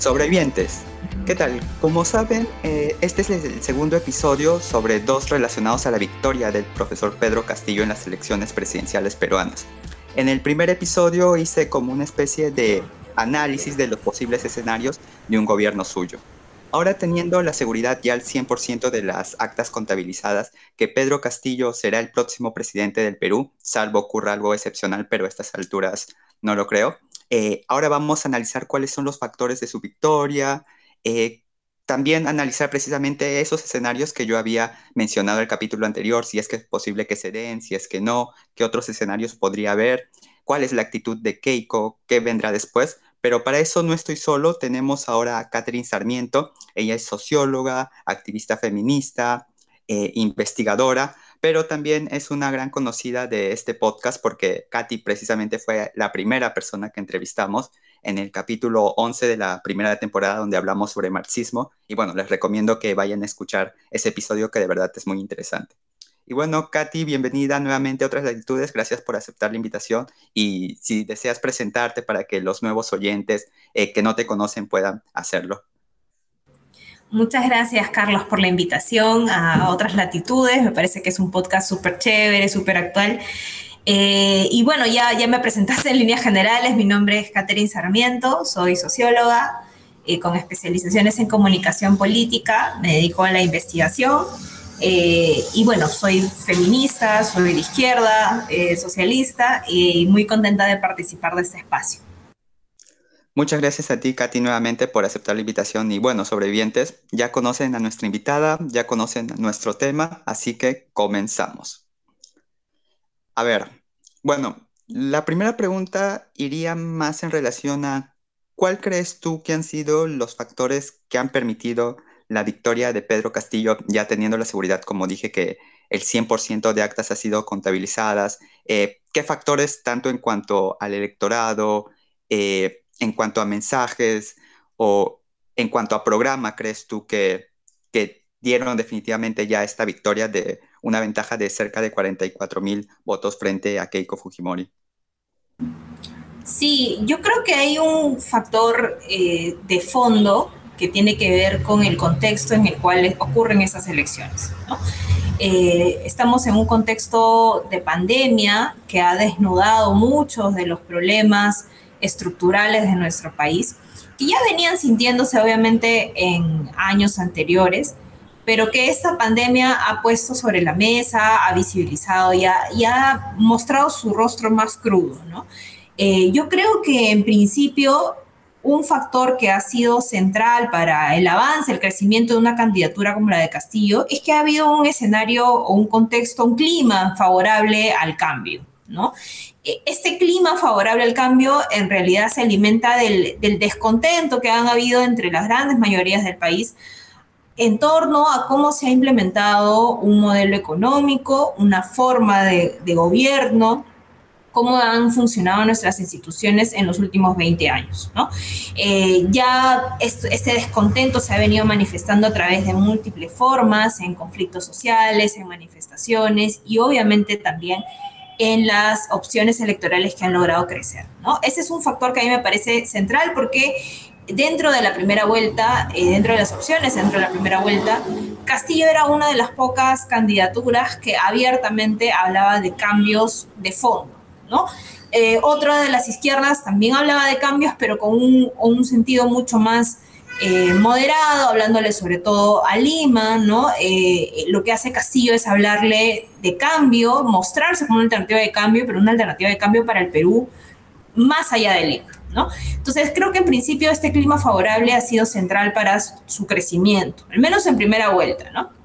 Sobrevivientes. ¿Qué tal? Como saben, eh, este es el segundo episodio sobre dos relacionados a la victoria del profesor Pedro Castillo en las elecciones presidenciales peruanas. En el primer episodio hice como una especie de análisis de los posibles escenarios de un gobierno suyo. Ahora teniendo la seguridad ya al 100% de las actas contabilizadas que Pedro Castillo será el próximo presidente del Perú, salvo ocurra algo excepcional, pero a estas alturas no lo creo. Eh, ahora vamos a analizar cuáles son los factores de su victoria, eh, también analizar precisamente esos escenarios que yo había mencionado en el capítulo anterior, si es que es posible que se den, si es que no, qué otros escenarios podría haber, cuál es la actitud de Keiko, qué vendrá después, pero para eso no estoy solo, tenemos ahora a Catherine Sarmiento, ella es socióloga, activista feminista, eh, investigadora, pero también es una gran conocida de este podcast porque Katy precisamente fue la primera persona que entrevistamos en el capítulo 11 de la primera temporada donde hablamos sobre marxismo y bueno, les recomiendo que vayan a escuchar ese episodio que de verdad es muy interesante. Y bueno, Katy, bienvenida nuevamente a Otras Latitudes. Gracias por aceptar la invitación. Y si deseas presentarte para que los nuevos oyentes eh, que no te conocen puedan hacerlo. Muchas gracias, Carlos, por la invitación a Otras Latitudes. Me parece que es un podcast súper chévere, súper actual. Eh, y bueno, ya, ya me presentaste en líneas generales. Mi nombre es Catherine Sarmiento, soy socióloga eh, con especializaciones en comunicación política. Me dedico a la investigación eh, y bueno, soy feminista, soy de izquierda, eh, socialista y muy contenta de participar de este espacio. Muchas gracias a ti, Katy, nuevamente por aceptar la invitación. Y bueno, sobrevivientes, ya conocen a nuestra invitada, ya conocen nuestro tema, así que comenzamos. A ver, bueno, la primera pregunta iría más en relación a cuál crees tú que han sido los factores que han permitido la victoria de Pedro Castillo, ya teniendo la seguridad, como dije, que el 100% de actas ha sido contabilizadas, eh, ¿qué factores, tanto en cuanto al electorado, eh, en cuanto a mensajes o en cuanto a programa, crees tú que, que dieron definitivamente ya esta victoria de una ventaja de cerca de 44 mil votos frente a Keiko Fujimori? Sí, yo creo que hay un factor eh, de fondo que tiene que ver con el contexto en el cual ocurren esas elecciones. Eh, estamos en un contexto de pandemia que ha desnudado muchos de los problemas estructurales de nuestro país, que ya venían sintiéndose obviamente en años anteriores, pero que esta pandemia ha puesto sobre la mesa, ha visibilizado y ha, mostrado su rostro más crudo. ¿no? Eh, yo creo que en principio un factor que ha sido central para el avance, el crecimiento de una candidatura como la de Castillo, es que ha habido un escenario o un contexto, un clima favorable al cambio, ¿no? E, este clima favorable al cambio en realidad se alimenta del, descontento que han habido entre las grandes mayorías del país en torno a cómo se ha implementado un modelo económico, una forma de, de gobierno, cómo han funcionado nuestras instituciones en los últimos 20 años. ¿no? Eh, ya este descontento se ha venido manifestando a través de múltiples formas, en conflictos sociales, en manifestaciones y obviamente también en las opciones electorales que han logrado crecer. ¿no? Ese es un factor que a mí me parece central porque dentro de la primera vuelta, eh, dentro de las opciones dentro de la primera vuelta, Castillo era una de las pocas candidaturas que abiertamente hablaba de cambios de fondo. ¿no? Eh, otra de las izquierdas también hablaba de cambios, pero con un, sentido mucho más eh, moderado, hablándole sobre todo a Lima, ¿no? Eh, lo que hace Castillo es hablarle de cambio, mostrarse como una alternativa de cambio, pero una alternativa de cambio para el Perú más allá de Lima, ¿no? Entonces creo que en principio este clima favorable ha sido central para su crecimiento, al menos en primera vuelta, ¿no?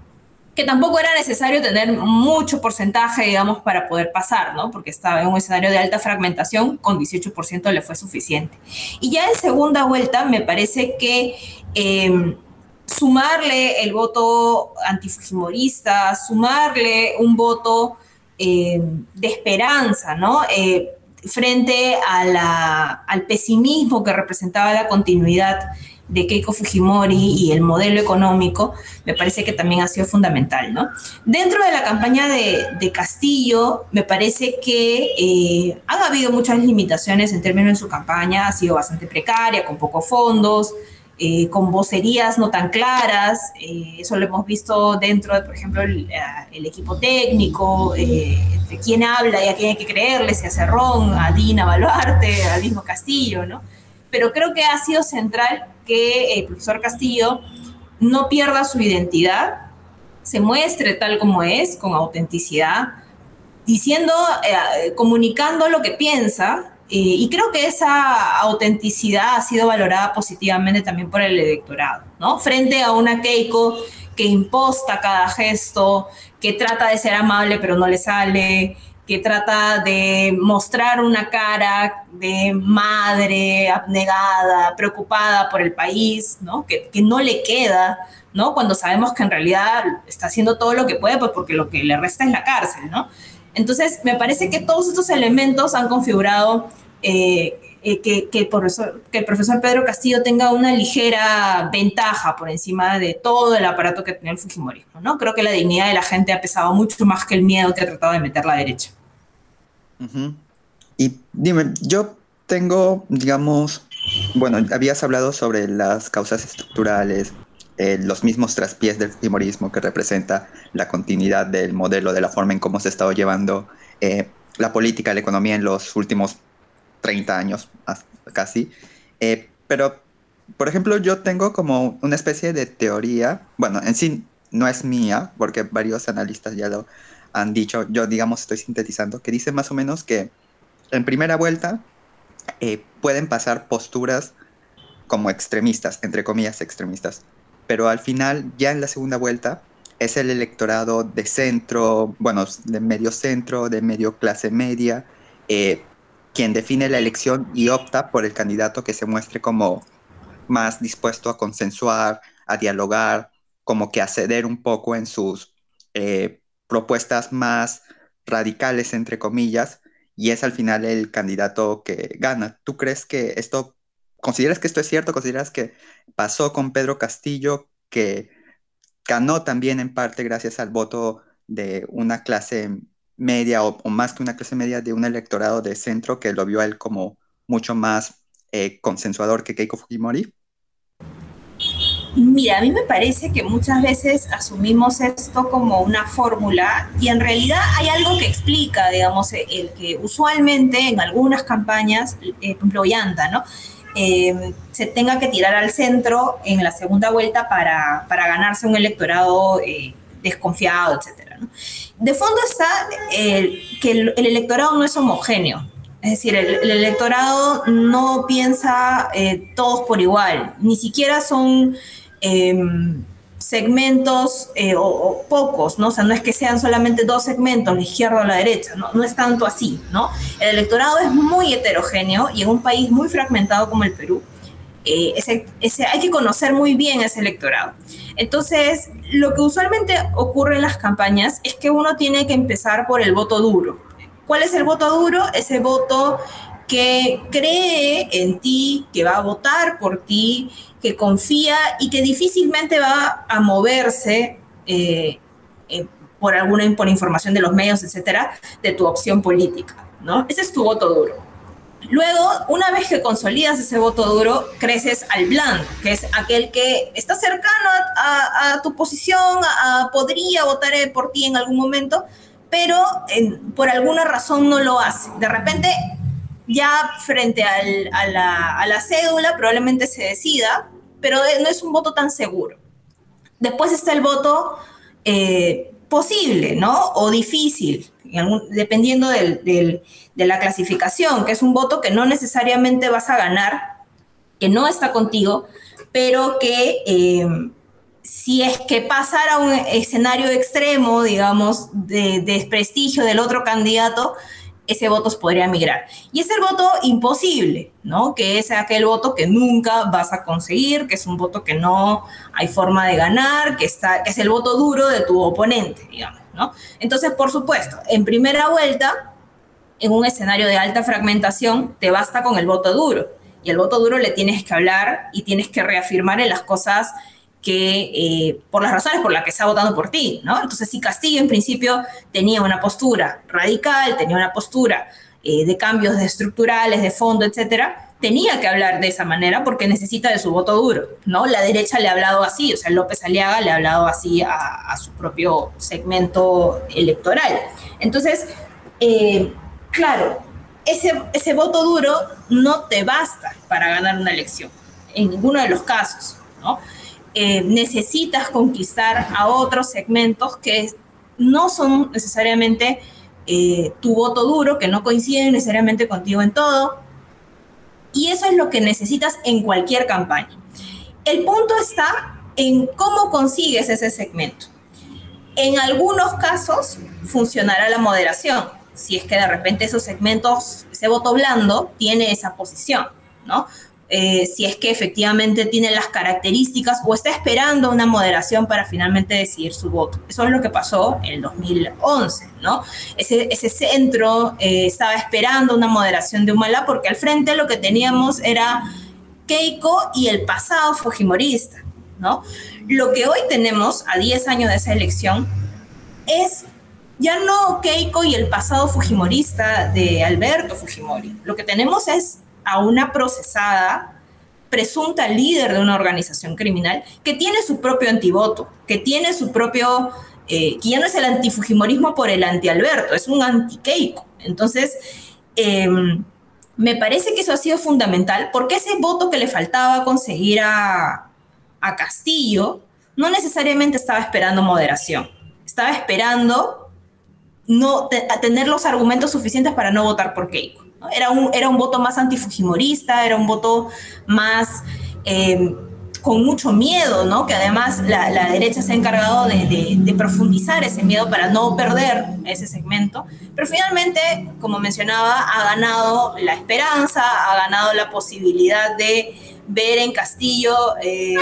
Que tampoco era necesario tener mucho porcentaje, digamos, para poder pasar, ¿no? Porque estaba en un escenario de alta fragmentación, con 18% le fue suficiente. Y ya en segunda vuelta me parece que em, sumarle el voto antifujimorista, sumarle un voto em, de esperanza, ¿no? Eh, frente al pesimismo que representaba la continuidad de Keiko Fujimori y el modelo económico, me parece que también ha sido fundamental, ¿no? Dentro de la campaña de, Castillo, me parece que eh, han habido muchas limitaciones en términos de su campaña, ha sido bastante precaria, con pocos fondos, eh, con vocerías no tan claras. Eh, eso lo hemos visto dentro de, por ejemplo, el, equipo técnico, de quién habla y a quién hay que creerle, si a Cerrón, a Dina Baluarte, a mismo Castillo, ¿no? Pero creo que ha sido central que el profesor Castillo no pierda su identidad, se muestre tal como es, con autenticidad, diciendo, eh, comunicando lo que piensa. y creo que esa autenticidad ha sido valorada positivamente también por el electorado, ¿no? Frente a una Keiko que imposta cada gesto, que trata de ser amable pero no le sale, que trata de mostrar una cara de madre abnegada, preocupada por el país, ¿no? Que, no le queda, ¿no? Cuando sabemos que en realidad está haciendo todo lo que puede, pues porque lo que le resta es la cárcel, ¿no? Entonces, me parece que todos estos elementos han configurado eh, eh, que, que, el profesor, que, el profesor, Pedro Castillo tenga una ligera ventaja por encima de todo el aparato que tenía el Fujimorismo. ¿no? Creo que la dignidad de la gente ha pesado mucho más que el miedo que ha tratado de meter la derecha. Y dime, yo tengo, digamos, bueno, habías hablado sobre las causas estructurales, eh, los mismos traspiés del Fujimorismo que representa la continuidad del modelo, de la forma en cómo se ha estado llevando eh, la política, la economía en los últimos 30 años casi. Eh, pero, por ejemplo, yo tengo como una especie de teoría, bueno, en sí no es mía, porque varios analistas ya lo han dicho, yo digamos estoy sintetizando, que dice más o menos que en primera vuelta pueden pasar posturas como extremistas, entre comillas extremistas, pero al final, ya en la segunda vuelta, es el electorado de centro, bueno, de medio centro, de medio clase media, eh, quien define la elección y opta por el candidato que se muestre como más dispuesto a consensuar, a dialogar, como que a ceder un poco en sus eh, propuestas más radicales, entre comillas, y es al final el candidato que gana. ¿Tú crees que esto ¿Consideras que esto es cierto? ¿Consideras que pasó con Pedro Castillo, que ganó también en parte gracias al voto de una clase media o, más que una clase media de un electorado de centro que lo vio a él como mucho más eh, consensuador que Keiko Fujimori? Mira, a mí me parece que muchas veces asumimos esto como una fórmula y en realidad hay algo que explica, digamos, el que usualmente en algunas campañas, eh, por ejemplo, Ollanta, ¿no? Eh, se tenga que tirar al centro en la segunda vuelta para, para ganarse un electorado eh, desconfiado, etc. De fondo está que el, electorado no es homogéneo. Es decir, el, electorado no piensa eh, todos por igual, ni siquiera son segmentos eh, o, pocos, ¿no? O sea, no es que sean solamente dos segmentos, la izquierda o la derecha, no, no es tanto así, ¿no? El electorado es muy heterogéneo y en un país muy fragmentado como el Perú, eh, ese, hay que conocer muy bien ese electorado. Entonces, lo que usualmente ocurre en las campañas es que uno tiene que empezar por el voto duro. ¿Cuál es el voto duro? Ese voto que cree en ti, que va a votar por ti, que confía y que difícilmente va a moverse eh, eh, por alguna información de los medios, etcétera, de tu opción política, ¿no? Ese es tu voto duro. Luego, una vez que consolidas ese voto duro, creces al blando, que es aquel que está cercano a, tu posición, podría votar por ti en algún momento, pero por alguna razón no lo hace. De repente ya frente a, la, cédula probablemente se decida, pero no es un voto tan seguro. Después está el voto eh, posible, ¿no? O difícil, dependiendo de la clasificación, que es un voto que no necesariamente vas a ganar, que no está contigo, pero que eh, si es que pasara un escenario extremo, digamos, de desprestigio del otro candidato, ese voto podría migrar. Y es el voto imposible, ¿no? Que es aquel voto que nunca vas a conseguir, que es un voto que no hay forma de ganar, que, está, que es el voto duro de tu oponente, digamos, ¿no? Entonces, por supuesto, en primera vuelta, en un escenario de alta fragmentación, te basta con el voto duro. Y el voto duro le tienes que hablar y tienes que reafirmar en las cosas que eh, por las razones por las que está votando por ti, ¿no? Entonces, si Castillo en principio tenía una postura radical, tenía una postura eh, de cambios de estructurales, de fondo, etcétera, tenía que hablar de esa manera porque necesita de su voto duro, ¿no? La derecha le ha hablado así, o sea, López Aliaga le ha hablado así a, su propio segmento electoral. Entonces, eh, claro, ese, ese voto duro no te basta para ganar una elección, en ninguno de los casos, ¿no? Eh, necesitas conquistar a otros segmentos que no son necesariamente eh, tu voto duro, que no coinciden necesariamente contigo en todo. Y eso es lo que necesitas en cualquier campaña. El punto está en cómo consigues ese segmento. En algunos casos funcionará la moderación, si es que de repente esos segmentos, ese voto blando tiene esa posición, ¿no? Eh, si es que efectivamente tiene las características o está esperando una moderación para finalmente decidir su voto. Eso es lo que pasó en el 2011, ¿no? Ese, ese centro eh, estaba esperando una moderación de Humala porque al frente lo que teníamos era Keiko y el pasado fujimorista, ¿no? Lo que hoy tenemos a 10 años de esa elección es ya no Keiko y el pasado fujimorista de Alberto Fujimori. Lo que tenemos es a una procesada presunta líder de una organización criminal que tiene su propio antivoto, que tiene su propio, eh, que ya no es el antifujimorismo por el anti-Alberto, es un anti-Keiko. Entonces, em, me parece que eso ha sido fundamental porque ese voto que le faltaba conseguir a, a Castillo no necesariamente estaba esperando moderación, estaba esperando no tener los argumentos suficientes para no votar por Keiko. Era un, era un voto más antifujimorista, era un voto más eh, con mucho miedo, ¿no? Que además la, derecha se ha encargado de, profundizar ese miedo para no perder ese segmento. Pero finalmente, como mencionaba, ha ganado la esperanza, ha ganado la posibilidad de ver en Castillo eh,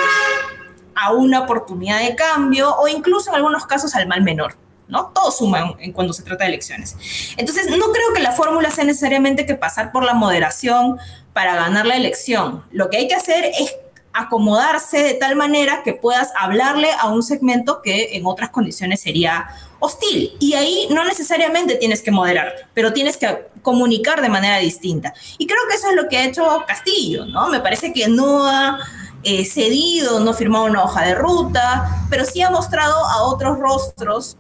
a una oportunidad de cambio o incluso en algunos casos al mal menor. ¿No? Todo suma en, cuando se trata de elecciones. Entonces, no creo que la fórmula sea necesariamente que pasar por la moderación para ganar la elección. Lo que hay que hacer es acomodarse de tal manera que puedas hablarle a un segmento que en otras condiciones sería hostil. Y ahí no necesariamente tienes que moderar, pero tienes que comunicar de manera distinta. Y creo que eso es lo que ha hecho Castillo, ¿no? Me parece que no ha eh, cedido, no ha firmado una hoja de ruta, pero sí ha mostrado a otros rostros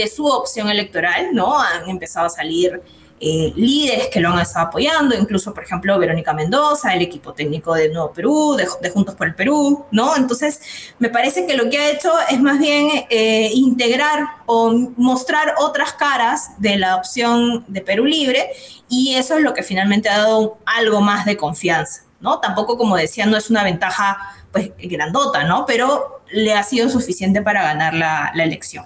de su opción electoral, ¿no? Han empezado a salir eh, líderes que lo han estado apoyando, incluso, por ejemplo, Verónica Mendoza, el equipo técnico de Nuevo Perú, de, Juntos por el Perú, ¿no? Entonces, me parece que lo que ha hecho es más bien eh, integrar o mostrar otras caras de la opción de Perú Libre y eso es lo que finalmente ha dado algo más de confianza, ¿no? Tampoco, como decía, no es una ventaja, pues, grandota, ¿no? Pero le ha sido suficiente para ganar la elección.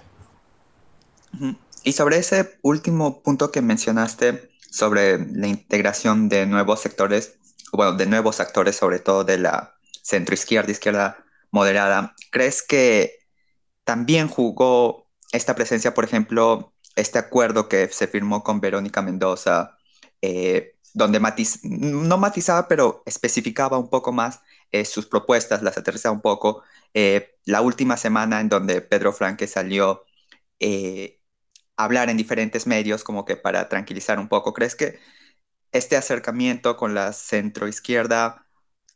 Y sobre ese último punto que mencionaste sobre la integración de nuevos sectores, bueno, de nuevos actores, sobre todo de la centroizquierda, izquierda moderada, ¿crees que también jugó esta presencia, por ejemplo, este acuerdo que se firmó con Verónica Mendoza, eh, donde no matizaba, pero especificaba un poco más eh, sus propuestas, las aterrizaba un poco. Eh, la última semana en donde Pedro Franque salió hablar en diferentes medios como que para tranquilizar un poco. ¿Crees que este acercamiento con la centroizquierda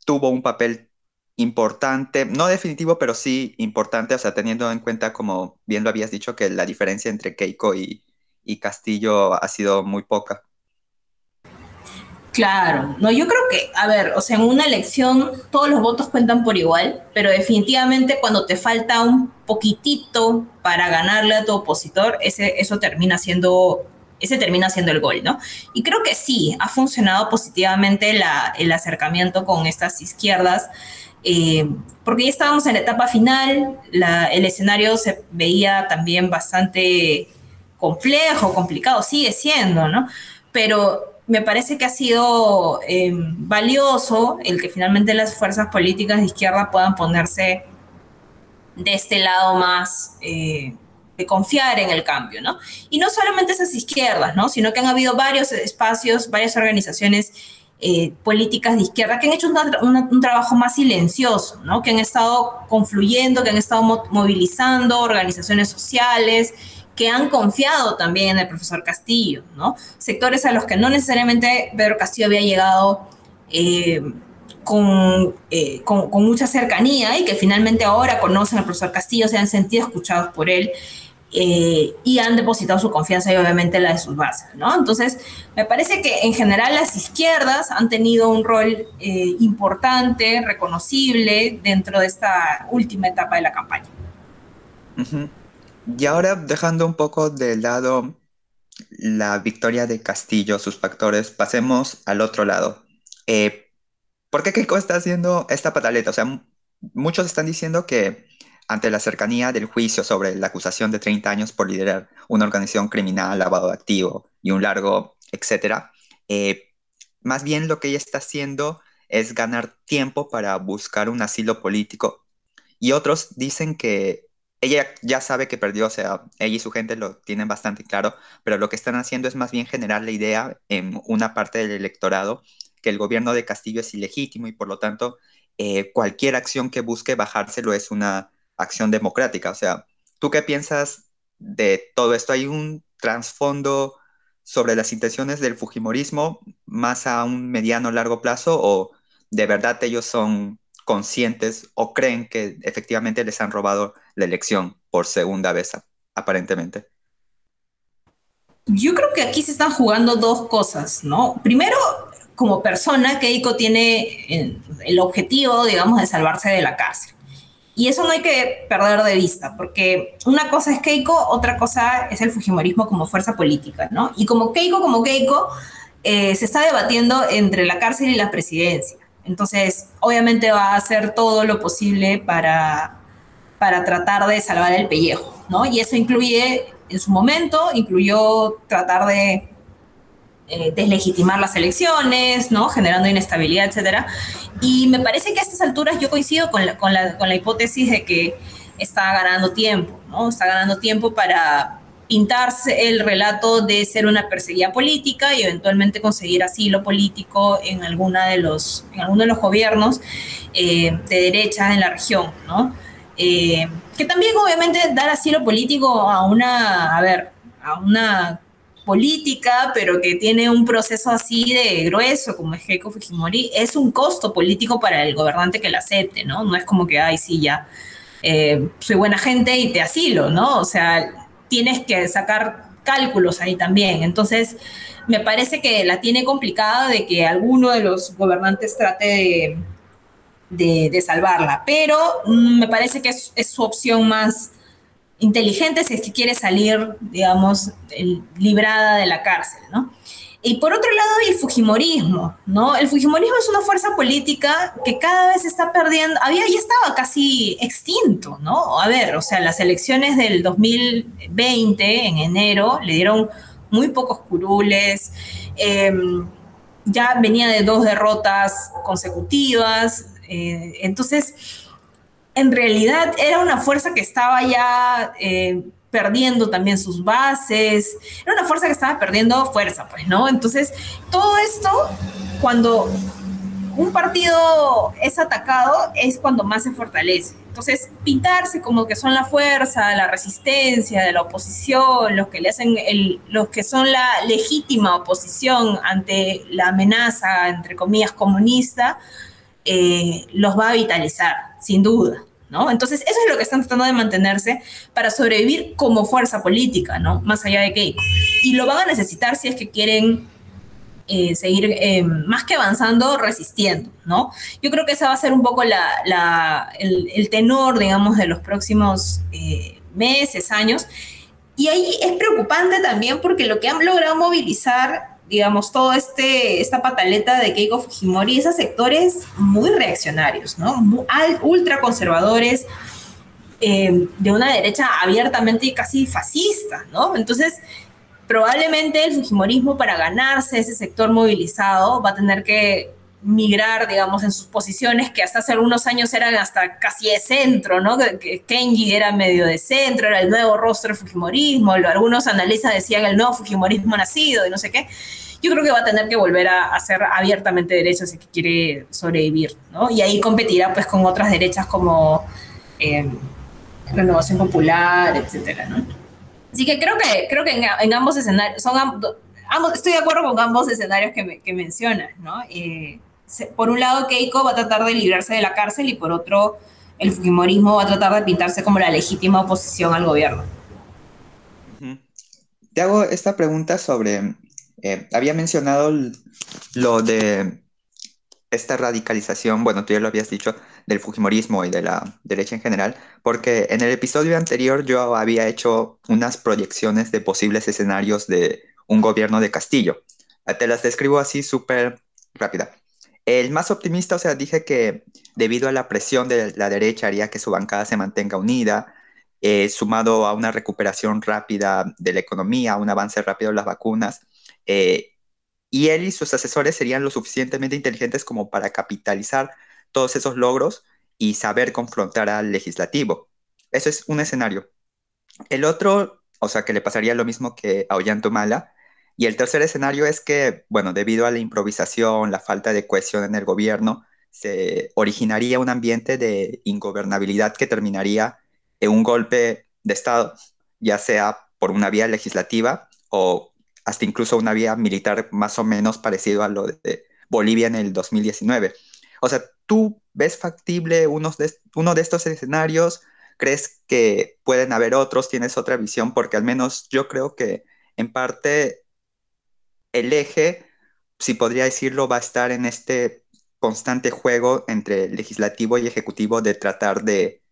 tuvo un papel importante, no definitivo, pero sí importante, o sea, teniendo en cuenta, como bien lo habías dicho, que la diferencia entre Keiko y, y Castillo ha sido muy poca? Claro, no, yo creo que, a ver, o sea, en una elección todos los votos cuentan por igual, pero definitivamente cuando te falta un poquitito para ganarle a tu opositor, ese, eso termina siendo, ese termina siendo el gol, ¿no? Y creo que sí, ha funcionado positivamente la, el acercamiento con estas izquierdas, eh, porque ya estábamos en la etapa final, el escenario se veía también bastante complejo, complicado, sigue siendo, ¿no? Pero me parece que ha sido eh, valioso el que finalmente las fuerzas políticas de izquierda puedan ponerse de este lado más eh, de confiar en el cambio, ¿no? Y no solamente esas izquierdas, ¿no? Sino que han habido varios espacios, varias organizaciones eh, políticas de izquierda que han hecho un trabajo más silencioso, ¿no? Que han estado confluyendo, que han estado movilizando organizaciones sociales, que han confiado también en el profesor Castillo, ¿no? Sectores a los que no necesariamente Pedro Castillo había llegado eh, eh, con, con, mucha cercanía y que finalmente ahora conocen al profesor Castillo, se han sentido escuchados por él eh, y han depositado su confianza y obviamente la de sus bases, ¿no? Entonces, me parece que en general las izquierdas han tenido un rol importante, reconocible dentro de esta última etapa de la campaña. Y ahora dejando un poco de lado la victoria de Castillo, sus factores, pasemos al otro lado. Eh, ¿Por qué Keiko está haciendo esta pataleta? O sea, muchos están diciendo que ante la cercanía del juicio sobre la acusación de 30 años por liderar una organización criminal, lavado de activo y un largo, etcétera, eh, más bien lo que ella está haciendo es ganar tiempo para buscar un asilo político. Y otros dicen que ella ya sabe que perdió, o sea, ella y su gente lo tienen bastante claro, pero lo que están haciendo es más bien generar la idea en una parte del electorado que el gobierno de Castillo es ilegítimo y por lo tanto eh, cualquier acción que busque bajárselo es una acción democrática. O sea, ¿tú qué piensas de todo esto? ¿Hay un trasfondo sobre las intenciones del Fujimorismo más a un mediano largo plazo o de verdad ellos son conscientes o creen que efectivamente les han robado la elección por segunda vez, aparentemente? Yo creo que aquí se están jugando dos cosas, ¿no? Primero, como persona, Keiko tiene el objetivo, digamos, de salvarse de la cárcel. Y eso no hay que perder de vista, porque una cosa es Keiko, otra cosa es el Fujimorismo como fuerza política, ¿no? Y como Keiko, como Keiko, eh, se está debatiendo entre la cárcel y la presidencia. Entonces, obviamente va a hacer todo lo posible para, para tratar de salvar el pellejo, ¿no? Y eso incluye, en su momento, incluyó tratar de eh, deslegitimar las elecciones, ¿no? Generando inestabilidad, etcétera. Y me parece que a estas alturas yo coincido con la, con la, con la hipótesis de que está ganando tiempo, ¿no? Está ganando tiempo para pintarse el relato de ser una perseguida política y eventualmente conseguir asilo político en, alguna de los, en alguno de los gobiernos eh, de derecha en la región, ¿no? Eh, que también obviamente dar asilo político a una, a ver, a una política, pero que tiene un proceso así de grueso como es Keiko Fujimori, es un costo político para el gobernante que la acepte, ¿no? No es como que, ay, sí, ya, eh, soy buena gente y te asilo, ¿no? O sea, tienes que sacar cálculos ahí también. Entonces, me parece que la tiene complicada de que alguno de los gobernantes trate de, salvarla, pero mm, me parece que es, su opción más inteligente si es que quiere salir, digamos, librada de la cárcel, ¿no? Y por otro lado, el Fujimorismo, ¿no? El Fujimorismo es una fuerza política que cada vez está perdiendo, había, ya estaba casi extinto, ¿no? A ver, o sea, las elecciones del 2020, en enero, le dieron muy pocos curules, em, ya venía de dos derrotas consecutivas, eh, entonces, en realidad era una fuerza que estaba ya... Eh, perdiendo también sus bases, era una fuerza que estaba perdiendo fuerza, pues, ¿no? Entonces, todo esto, cuando un partido es atacado, es cuando más se fortalece. Entonces, pintarse como que son la fuerza, la resistencia de la oposición, los que le hacen el, los que son la legítima oposición ante la amenaza, entre comillas, comunista, eh, los va a vitalizar, sin duda. Entonces, eso es lo que están tratando de mantenerse para sobrevivir como fuerza política, ¿no? Más allá de Keiko. Y lo van a necesitar si es que quieren eh, seguir eh, más que avanzando, resistiendo, ¿no? Yo creo que ese va a ser un poco el, tenor, digamos, de los próximos eh, meses, años. Y ahí es preocupante también porque lo que han logrado movilizar digamos, todo este, esta pataleta de Keiko Fujimori esos sectores muy reaccionarios, ¿no? Ultra conservadores, eh, de una derecha abiertamente casi fascista, ¿no? Entonces, probablemente el Fujimorismo para ganarse ese sector movilizado va a tener que migrar, digamos, en sus posiciones que hasta hace algunos años eran hasta casi de centro, ¿no? Que Kenji era medio de centro, era el nuevo rostro del Fujimorismo, algunos analistas decían el nuevo Fujimorismo nacido y no sé qué. Yo creo que va a tener que volver a, ser abiertamente derecha si quiere sobrevivir, ¿no? Y ahí competirá pues con otras derechas como eh, Renovación Popular, etcétera, ¿no? Así que creo que, creo que en, ambos escenarios, son ambos, estoy de acuerdo con ambos escenarios que, me, que mencionas, ¿no? Eh, por un lado, Keiko va a tratar de librarse de la cárcel y por otro, el Fujimorismo va a tratar de pintarse como la legítima oposición al gobierno. Te hago esta pregunta sobre, eh, había mencionado lo de esta radicalización, bueno, tú ya lo habías dicho, del Fujimorismo y de la derecha en general, porque en el episodio anterior yo había hecho unas proyecciones de posibles escenarios de un gobierno de Castillo. Te las describo así súper rápida. El más optimista, o sea, dije que debido a la presión de la derecha haría que su bancada se mantenga unida, eh, sumado a una recuperación rápida de la economía, un avance rápido de las vacunas, eh, y él y sus asesores serían lo suficientemente inteligentes como para capitalizar todos esos logros y saber confrontar al legislativo. Eso es un escenario. El otro, o sea, que le pasaría lo mismo que a Ollantumala. Y el tercer escenario es que, bueno, debido a la improvisación, la falta de cohesión en el gobierno, se originaría un ambiente de ingobernabilidad que terminaría en un golpe de Estado, ya sea por una vía legislativa o hasta incluso una vía militar más o menos parecido a lo de Bolivia en el 2019. O sea, ¿tú ves factible uno de, uno de estos escenarios? ¿Crees que pueden haber otros? ¿Tienes otra visión? Porque al menos yo creo que en parte el eje, si podría decirlo, va a estar en este constante juego entre legislativo y ejecutivo de tratar de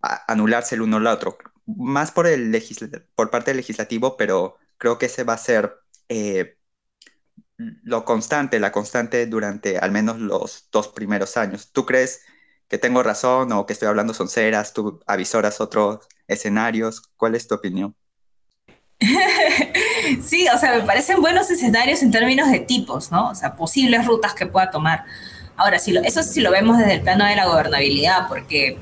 anularse el uno al otro. Más por, el por parte del legislativo, pero creo que ese va a ser eh, lo constante, la constante durante al menos los dos primeros años. ¿Tú crees que tengo razón o que estoy hablando sonceras? ¿Tú avisoras otros escenarios? ¿Cuál es tu opinión? Sí, o sea, me parecen buenos escenarios en términos de tipos, ¿no? O sea, posibles rutas que pueda tomar. Ahora, si lo, eso sí lo vemos desde el plano de la gobernabilidad, porque,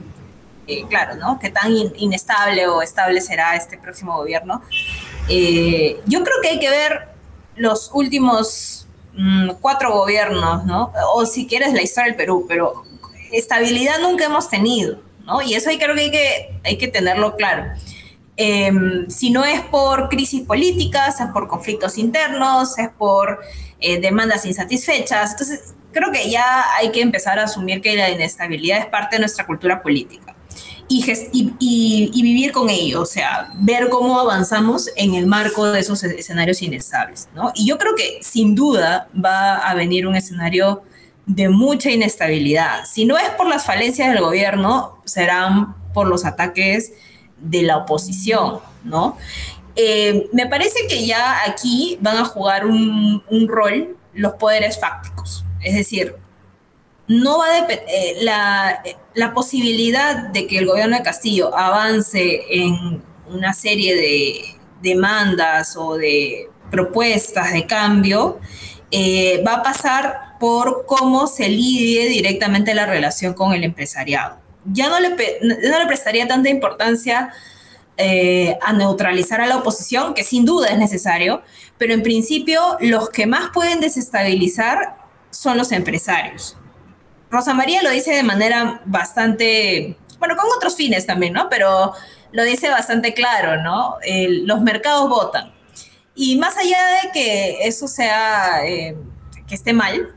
eh, claro, ¿no? ¿Qué tan inestable o estable será este próximo gobierno? Eh, yo creo que hay que ver los últimos mm, cuatro gobiernos, ¿no? O si quieres la historia del Perú, pero estabilidad nunca hemos tenido, ¿no? Y eso creo que hay que, hay que tenerlo claro. Em, si no es por crisis políticas, es por conflictos internos, es por eh, demandas insatisfechas. Entonces, creo que ya hay que empezar a asumir que la inestabilidad es parte de nuestra cultura política y, vivir con ello, o sea, ver cómo avanzamos en el marco de esos escenarios inestables, ¿no? Y yo creo que sin duda va a venir un escenario de mucha inestabilidad. Si no es por las falencias del gobierno, serán por los ataques de la oposición, ¿no? Eh, me parece que ya aquí van a jugar un, rol los poderes fácticos, es decir, no va a eh, la, la posibilidad de que el gobierno de Castillo avance en una serie de demandas o de propuestas de cambio eh, va a pasar por cómo se lidie directamente la relación con el empresariado. Ya no le, no le prestaría tanta importancia eh, a neutralizar a la oposición, que sin duda es necesario, pero en principio los que más pueden desestabilizar son los empresarios. Rosa María lo dice de manera bastante, bueno, con otros fines también, ¿no? Pero lo dice bastante claro, ¿no? los mercados votan. Y más allá de que eso sea, eh, que esté mal,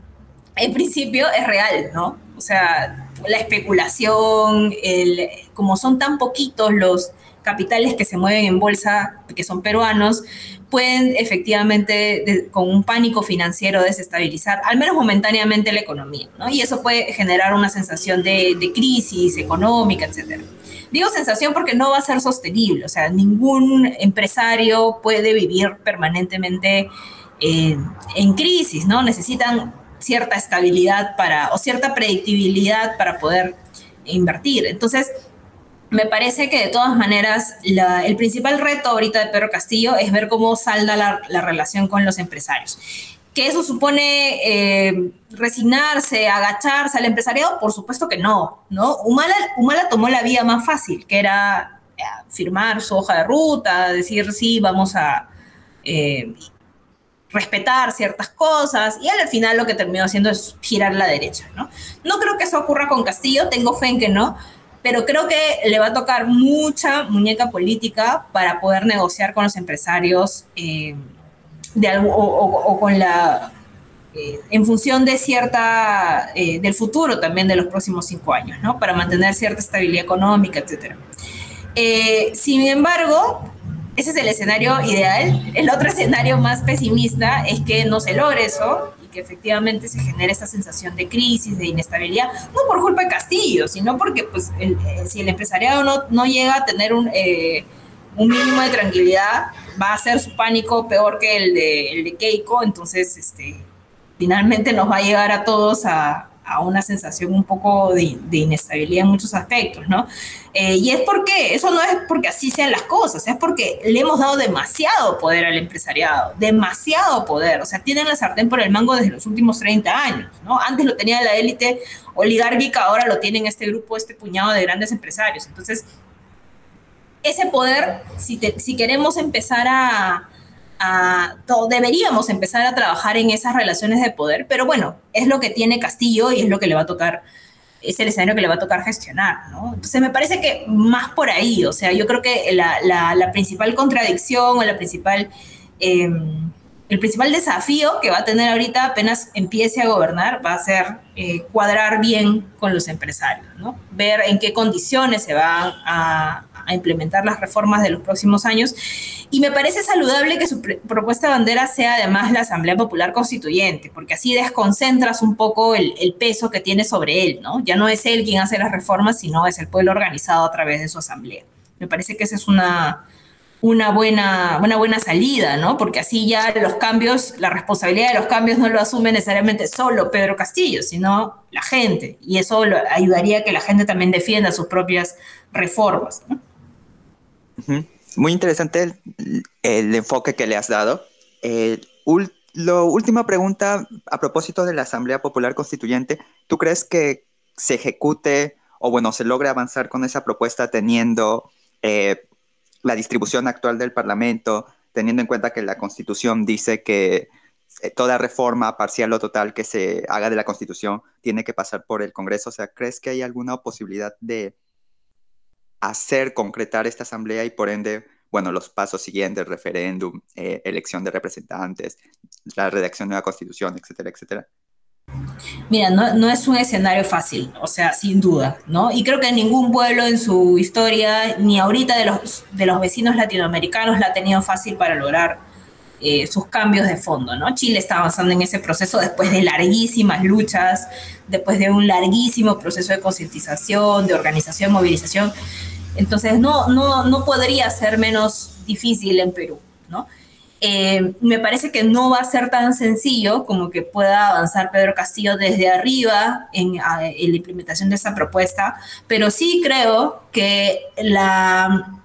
en principio es real, ¿no? O sea, la especulación, el, como son tan poquitos los capitales que se mueven en bolsa, que son peruanos, pueden efectivamente, con un pánico financiero, desestabilizar, al menos momentáneamente, la economía, ¿no? Y eso puede generar una sensación de, crisis económica, etc. Digo sensación porque no va a ser sostenible, o sea, ningún empresario puede vivir permanentemente en crisis, ¿no? Necesitan cierta estabilidad para, o cierta predictibilidad para poder invertir. Entonces, me parece que de todas maneras el principal reto ahorita de Pedro Castillo es ver cómo salda la, relación con los empresarios. ¿Que eso supone eh, resignarse, agacharse al empresariado? Por supuesto que no, ¿no? Humala, Humala tomó la vía más fácil, que era eh, firmar su hoja de ruta, decir sí, vamos a eh, respetar ciertas cosas, y al final lo que terminó haciendo es girar la derecha, ¿no? No creo que eso ocurra con Castillo, tengo fe en que no, pero creo que le va a tocar mucha muñeca política para poder negociar con los empresarios eh, de algo, o, con la eh, en función de cierta eh, del futuro también de los próximos cinco años, ¿no? Para mantener cierta estabilidad económica, etcétera. sin embargo, ese es el escenario ideal. El otro escenario más pesimista es que no se logre eso que efectivamente se genera esta sensación de crisis, de inestabilidad, no por culpa de Castillo, sino porque pues, eh, si el empresariado no, no llega a tener un, eh, un mínimo de tranquilidad, va a ser su pánico peor que el de, el de Keiko, entonces este, finalmente nos va a llegar a todos a, a una sensación un poco de, inestabilidad en muchos aspectos, ¿no? Eh, y es porque, eso no es porque así sean las cosas, es porque le hemos dado demasiado poder al empresariado, demasiado poder, o sea, tienen la sartén por el mango desde los últimos 30 años, ¿no? Antes lo tenía la élite oligárquica, ahora lo tienen este grupo, este puñado de grandes empresarios. Entonces, ese poder, si, si queremos empezar a, deberíamos empezar a trabajar en esas relaciones de poder, pero bueno, es lo que tiene Castillo y es lo que le va a tocar, es el escenario que le va a tocar gestionar, ¿no? Entonces me parece que más por ahí, o sea, yo creo que la, principal contradicción o la principal... Em, el principal desafío que va a tener ahorita apenas empiece a gobernar va a ser eh, cuadrar bien con los empresarios, ¿no? ver en qué condiciones se van a, a implementar las reformas de los próximos años. Y me parece saludable que su propuesta de bandera sea además la Asamblea Popular Constituyente, porque así desconcentras un poco el, peso que tiene sobre él, ¿no? Ya no es él quien hace las reformas, sino es el pueblo organizado a través de su asamblea. Me parece que esa es una, una buena, una buena salida, ¿no? Porque así ya los cambios, la responsabilidad de los cambios no lo asume necesariamente solo Pedro Castillo, sino la gente. Y eso ayudaría a que la gente también defienda sus propias reformas, ¿no? Muy interesante el, enfoque que le has dado. la última pregunta a propósito de la Asamblea Popular Constituyente. ¿Tú crees que se ejecute o bueno, se logre avanzar con esa propuesta teniendo eh, la distribución actual del Parlamento, teniendo en cuenta que la Constitución dice que eh, toda reforma parcial o total que se haga de la Constitución tiene que pasar por el Congreso? O sea, ¿crees que hay alguna posibilidad de hacer concretar esta asamblea y por ende, bueno, los pasos siguientes, referéndum, eh, elección de representantes, la redacción de la constitución, etcétera, etcétera? Mira, no, no, es un escenario fácil, o sea, sin duda, ¿no? Y creo que ningún pueblo en su historia, ni ahorita de los, de los vecinos latinoamericanos, la ha tenido fácil para lograr eh, sus cambios de fondo, ¿no? Chile está avanzando en ese proceso después de larguísimas luchas, después de un larguísimo proceso de concientización, de organización, movilización. Entonces, no, no, no podría ser menos difícil en Perú, ¿no? Eh, me parece que no va a ser tan sencillo como que pueda avanzar Pedro Castillo desde arriba en, la implementación de esa propuesta, pero sí creo que la,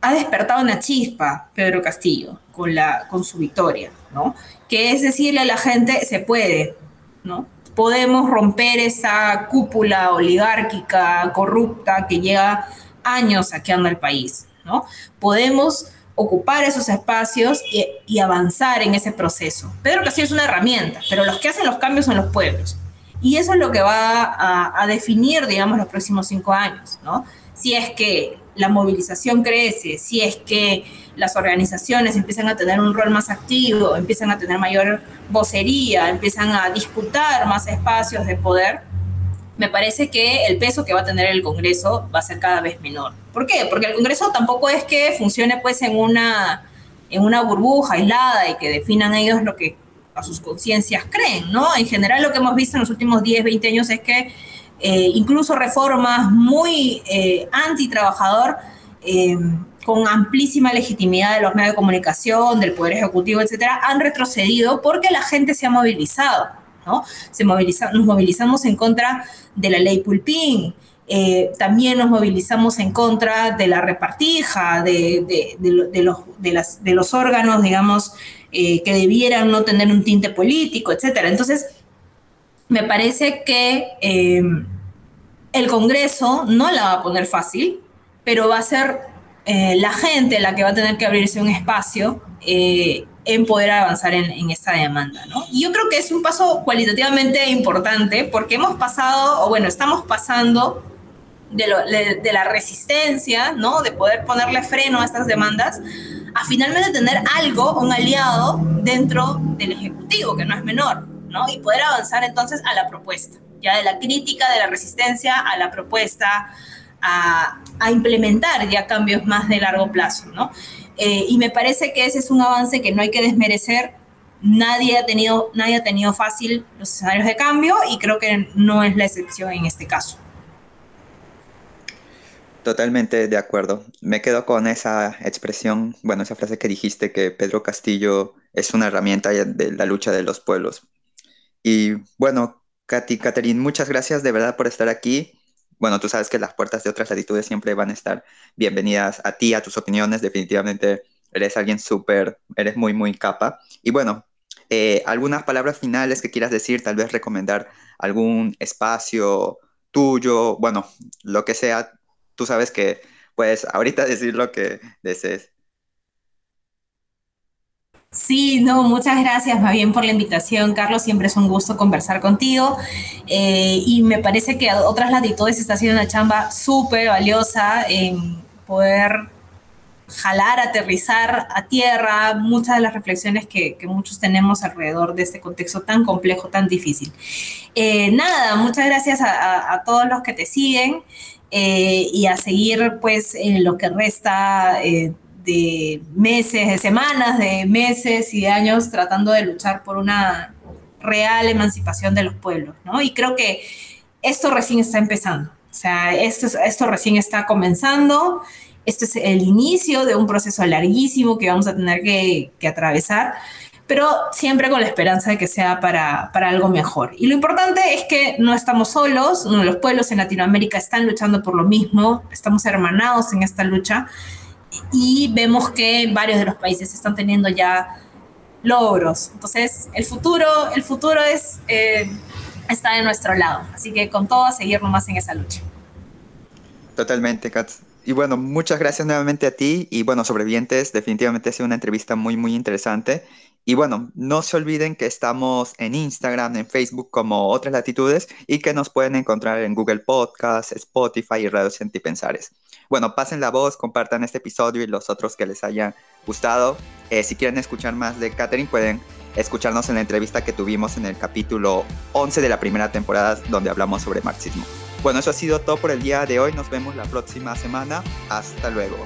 ha despertado una chispa Pedro Castillo con, la, con su victoria, ¿no? Que es decirle a la gente, se puede, ¿no? Podemos romper esa cúpula oligárquica, corrupta, que llega años saqueando el país, ¿no? Podemos ocupar esos espacios y, avanzar en ese proceso. Pedro Castillo es una herramienta, pero los que hacen los cambios son los pueblos. Y eso es lo que va a, a definir, digamos, los próximos cinco años, ¿no? Si es que la movilización crece, si es que las organizaciones empiezan a tener un rol más activo, empiezan a tener mayor vocería, empiezan a disputar más espacios de poder, me parece que el peso que va a tener el Congreso va a ser cada vez menor. ¿Por qué? Porque el Congreso tampoco es que funcione pues en una, en una burbuja aislada y que definan ellos lo que a sus conciencias creen, ¿no? En general lo que hemos visto en los últimos 10, 20 años es que eh, incluso reformas muy eh, anti-trabajador, eh, con amplísima legitimidad de los medios de comunicación, del Poder Ejecutivo, etcétera, han retrocedido porque la gente se ha movilizado. Se moviliza, nos movilizamos en contra de la ley Pulpín, eh, también nos movilizamos en contra de la repartija, de, los, las, de los, órganos, digamos, eh, que debieran no tener un tinte político, etc. Entonces, me parece que eh, el Congreso no la va a poner fácil, pero va a ser la gente la que va a tener que abrirse un espacio en poder avanzar en, en, esta demanda. ¿no? Y yo creo que es un paso cualitativamente importante porque hemos pasado, o bueno, estamos pasando de, la resistencia, ¿no? De poder ponerle freno a estas demandas, a finalmente tener algo, un aliado dentro del Ejecutivo, que no es menor, ¿no? Y poder avanzar entonces a la propuesta, ya de la crítica, de la resistencia a la propuesta, a, implementar ya cambios más de largo plazo, ¿no? Eh, y me parece que ese es un avance que no hay que desmerecer. Nadie ha, tenido, nadie ha tenido fácil los escenarios de cambio y creo que no es la excepción en este caso. Totalmente de acuerdo. Me quedo con esa expresión, bueno, esa frase que dijiste que Pedro Castillo es una herramienta de la lucha de los pueblos. Y bueno, Katy, Catherine, muchas gracias de verdad por estar aquí. Bueno, tú sabes que las puertas de otras latitudes siempre van a estar bienvenidas a ti, a tus opiniones. Definitivamente eres alguien súper, eres muy, muy capa. Y bueno, eh, algunas palabras finales que quieras decir, tal vez recomendar algún espacio tuyo, bueno, lo que sea tú sabes que puedes ahorita decir lo que desees. Sí, no, muchas gracias más bien por la invitación, Carlos. Siempre es un gusto conversar contigo. Eh, y me parece que a otras latitudes está haciendo una chamba súper valiosa en poder jalar, aterrizar a tierra muchas de las reflexiones que, muchos tenemos alrededor de este contexto tan complejo, tan difícil. Eh, nada, muchas gracias a, todos los que te siguen. Eh, y a seguir pues en lo que resta de meses, de semanas, de meses y de años tratando de luchar por una real emancipación de los pueblos, ¿no? Y creo que esto recién está empezando, o sea, esto, esto recién está comenzando, esto es el inicio de un proceso larguísimo que vamos a tener que, que atravesar pero siempre con la esperanza de que sea para, para, algo mejor. Y lo importante es que no estamos solos, los pueblos en Latinoamérica están luchando por lo mismo, estamos hermanados en esta lucha y vemos que varios de los países están teniendo ya logros. Entonces, el futuro, el futuro es, eh, está de nuestro lado, así que con todo a seguir nomás en esa lucha. Totalmente, Katz. Y bueno, muchas gracias nuevamente a ti y bueno, sobrevivientes, definitivamente ha sido una entrevista muy, muy interesante y bueno, no se olviden que estamos en Instagram, en Facebook como Otras Latitudes y que nos pueden encontrar en Google Podcasts, Spotify y Radio Pensares. Bueno, pasen la voz, compartan este episodio y los otros que les hayan gustado. Eh, si quieren escuchar más de Catherine, pueden escucharnos en la entrevista que tuvimos en el capítulo 11 de la primera temporada donde hablamos sobre marxismo. Bueno, eso ha sido todo por el día de hoy. Nos vemos la próxima semana. Hasta luego.